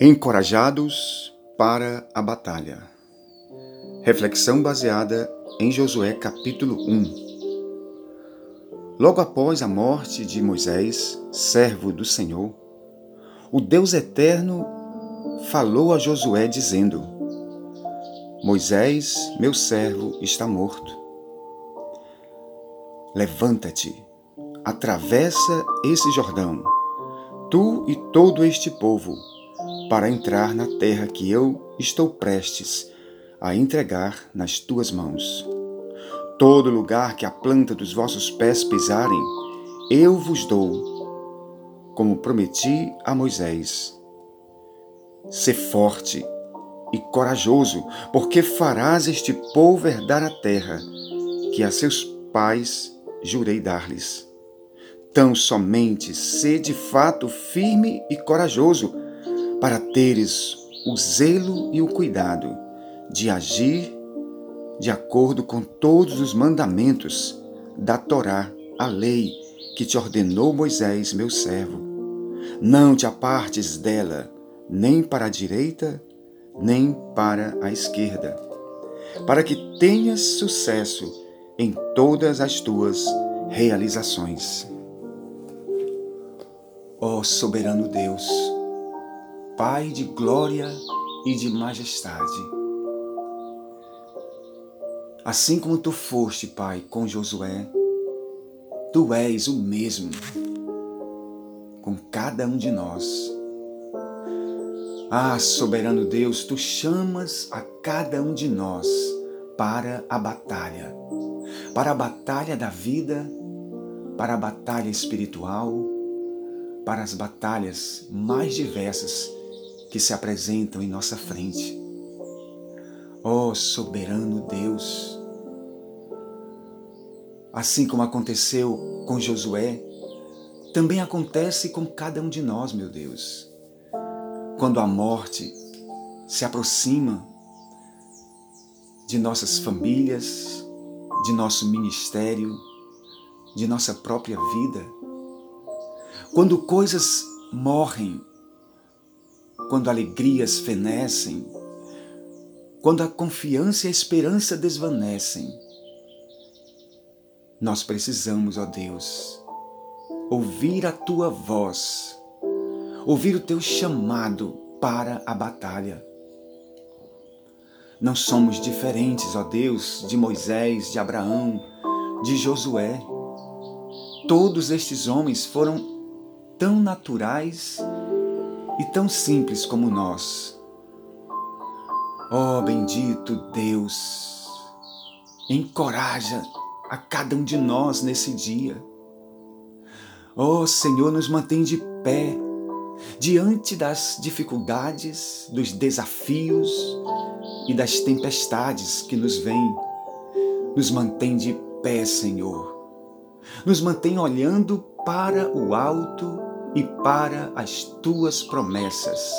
Encorajados para a batalha. Reflexão baseada em Josué capítulo 1. Logo após a morte de Moisés, servo do Senhor, o Deus eterno falou a Josué dizendo: Moisés, meu servo, está morto. Levanta-te, atravessa esse Jordão, tu e todo este povo para entrar na terra que eu estou prestes a entregar nas tuas mãos. Todo lugar que a planta dos vossos pés pisarem, eu vos dou, como prometi a Moisés. Sê forte e corajoso, porque farás este povo herdar a terra que a seus pais jurei dar-lhes. Tão somente sê de fato firme e corajoso, para teres o zelo e o cuidado de agir de acordo com todos os mandamentos da Torá, a lei que te ordenou Moisés, meu servo. Não te apartes dela, nem para a direita, nem para a esquerda, para que tenhas sucesso em todas as tuas realizações. Ó soberano Deus, Pai de glória e de majestade. Assim como tu foste, Pai, com Josué, tu és o mesmo com cada um de nós. Ah, soberano Deus, tu chamas a cada um de nós para a batalha, para a batalha da vida, para a batalha espiritual, para as batalhas mais diversas que se apresentam em nossa frente. Ó oh, soberano Deus! Assim como aconteceu com Josué, também acontece com cada um de nós, meu Deus. Quando a morte se aproxima de nossas famílias, de nosso ministério, de nossa própria vida, quando coisas morrem quando alegrias fenecem, quando a confiança e a esperança desvanecem. Nós precisamos, ó Deus, ouvir a tua voz, ouvir o teu chamado para a batalha. Não somos diferentes, ó Deus, de Moisés, de Abraão, de Josué. Todos estes homens foram tão naturais e tão simples como nós. Oh, bendito Deus, encoraja a cada um de nós nesse dia. Oh, Senhor, nos mantém de pé diante das dificuldades, dos desafios e das tempestades que nos vêm. Nos mantém de pé, Senhor. Nos mantém olhando para o alto e para as tuas promessas.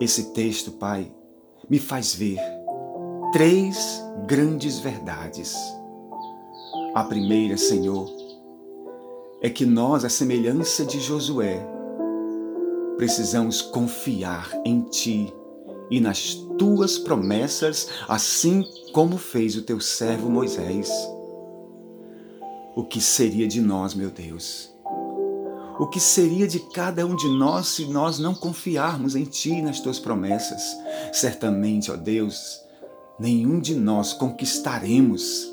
Esse texto, Pai, me faz ver três grandes verdades. A primeira, Senhor, é que nós, a semelhança de Josué, precisamos confiar em Ti e nas Tuas promessas, assim como fez o Teu servo Moisés. O que seria de nós, meu Deus, o que seria de cada um de nós se nós não confiarmos em Ti e nas Tuas promessas? Certamente, ó Deus, nenhum de nós conquistaremos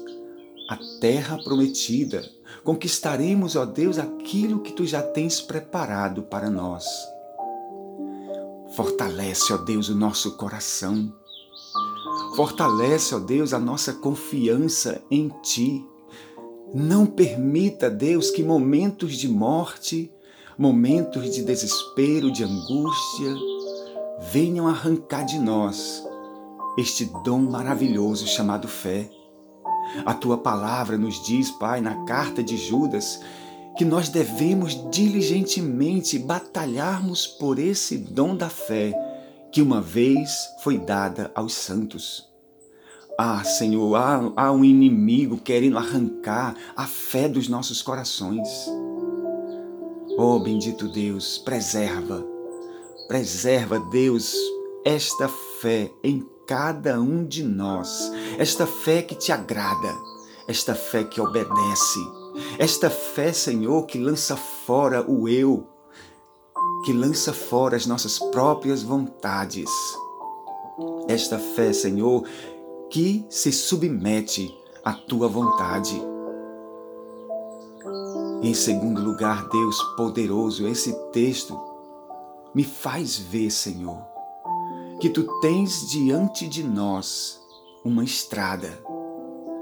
a terra prometida, conquistaremos, ó Deus, aquilo que Tu já tens preparado para nós. Fortalece, ó Deus, o nosso coração. Fortalece, ó Deus, a nossa confiança em Ti. Não permita, Deus, que momentos de morte momentos de desespero, de angústia, venham arrancar de nós este dom maravilhoso chamado fé. A tua palavra nos diz, Pai, na carta de Judas, que nós devemos diligentemente batalharmos por esse dom da fé que uma vez foi dada aos santos. Ah, Senhor, há, há um inimigo querendo arrancar a fé dos nossos corações. Oh, bendito Deus, preserva, preserva, Deus, esta fé em cada um de nós, esta fé que te agrada, esta fé que obedece, esta fé, Senhor, que lança fora o eu, que lança fora as nossas próprias vontades. Esta fé, Senhor, que se submete à tua vontade. Em segundo lugar, Deus poderoso, esse texto me faz ver, Senhor, que tu tens diante de nós uma estrada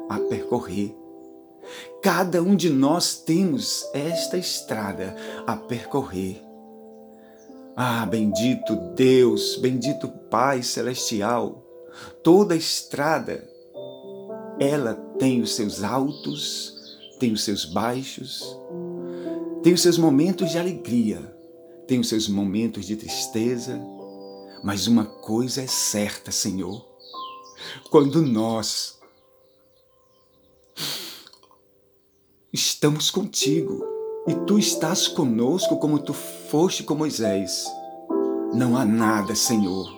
a percorrer. Cada um de nós temos esta estrada a percorrer. Ah, bendito Deus, bendito Pai Celestial, toda estrada, ela tem os seus altos, tem os seus baixos, tem os seus momentos de alegria, tem os seus momentos de tristeza, mas uma coisa é certa, Senhor, quando nós estamos contigo e tu estás conosco como tu foste com Moisés. Não há nada, Senhor.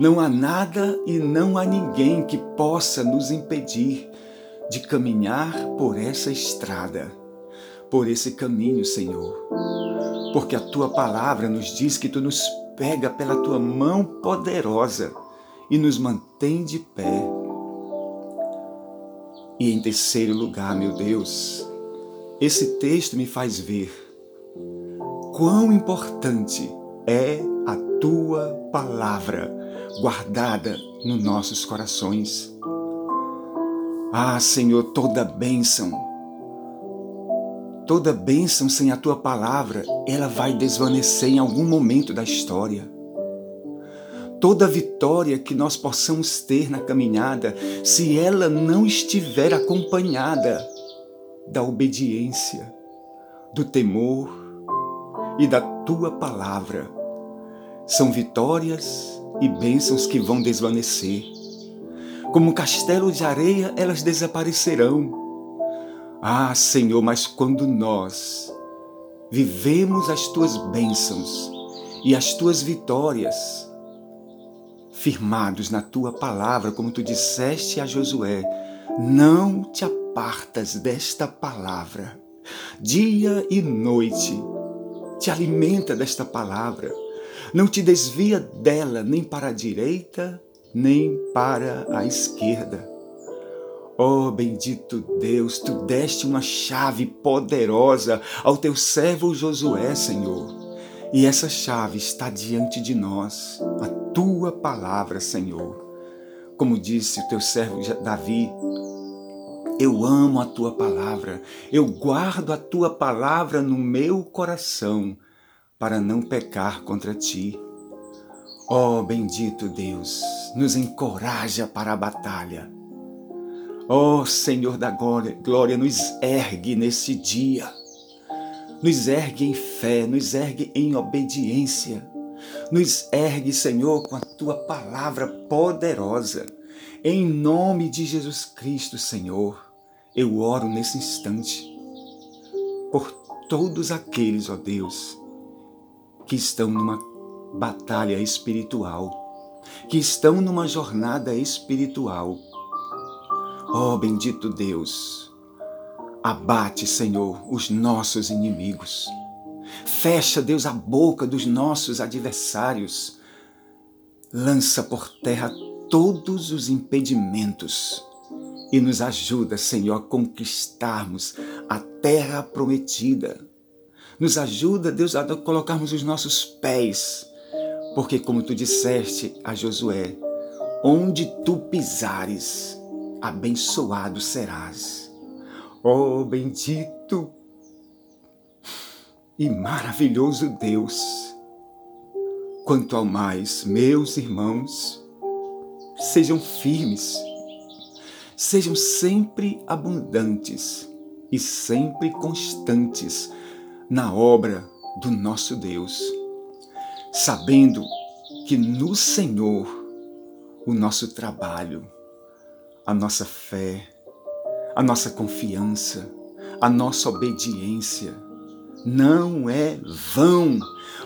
Não há nada e não há ninguém que possa nos impedir de caminhar por essa estrada, por esse caminho, Senhor. Porque a tua palavra nos diz que tu nos pega pela tua mão poderosa e nos mantém de pé. E em terceiro lugar, meu Deus, esse texto me faz ver quão importante é a tua palavra guardada nos nossos corações. Ah, Senhor, toda bênção, toda bênção sem a tua palavra, ela vai desvanecer em algum momento da história. Toda vitória que nós possamos ter na caminhada, se ela não estiver acompanhada da obediência, do temor e da tua palavra. São vitórias e bênçãos que vão desvanecer. Como um castelo de areia, elas desaparecerão. Ah, Senhor, mas quando nós vivemos as tuas bênçãos e as tuas vitórias, firmados na tua palavra, como tu disseste a Josué, não te apartas desta palavra. Dia e noite, te alimenta desta palavra. Não te desvia dela nem para a direita, nem para a esquerda. Oh, bendito Deus, tu deste uma chave poderosa ao teu servo Josué, Senhor. E essa chave está diante de nós, a tua palavra, Senhor. Como disse o teu servo Davi, eu amo a tua palavra, eu guardo a tua palavra no meu coração para não pecar contra ti. Ó oh, bendito Deus, nos encoraja para a batalha. Ó oh, Senhor da glória, glória, nos ergue nesse dia. Nos ergue em fé, nos ergue em obediência. Nos ergue, Senhor, com a tua palavra poderosa. Em nome de Jesus Cristo, Senhor. Eu oro nesse instante por todos aqueles, ó Deus, que estão numa batalha espiritual, que estão numa jornada espiritual. Ó bendito Deus, abate, Senhor, os nossos inimigos. Fecha, Deus, a boca dos nossos adversários. Lança por terra todos os impedimentos e nos ajuda, Senhor, a conquistarmos a terra prometida. Nos ajuda, Deus, a colocarmos os nossos pés, porque, como tu disseste a Josué, onde tu pisares, abençoado serás. Oh, bendito e maravilhoso Deus! Quanto ao mais, meus irmãos, sejam firmes sejam sempre abundantes e sempre constantes na obra do nosso Deus, sabendo que no Senhor o nosso trabalho, a nossa fé, a nossa confiança, a nossa obediência não é vão,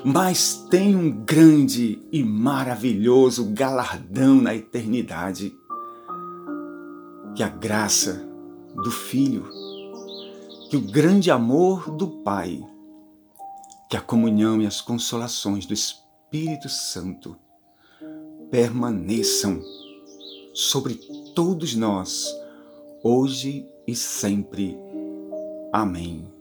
mas tem um grande e maravilhoso galardão na eternidade. Que a graça do Filho, que o grande amor do Pai, que a comunhão e as consolações do Espírito Santo permaneçam sobre todos nós, hoje e sempre. Amém.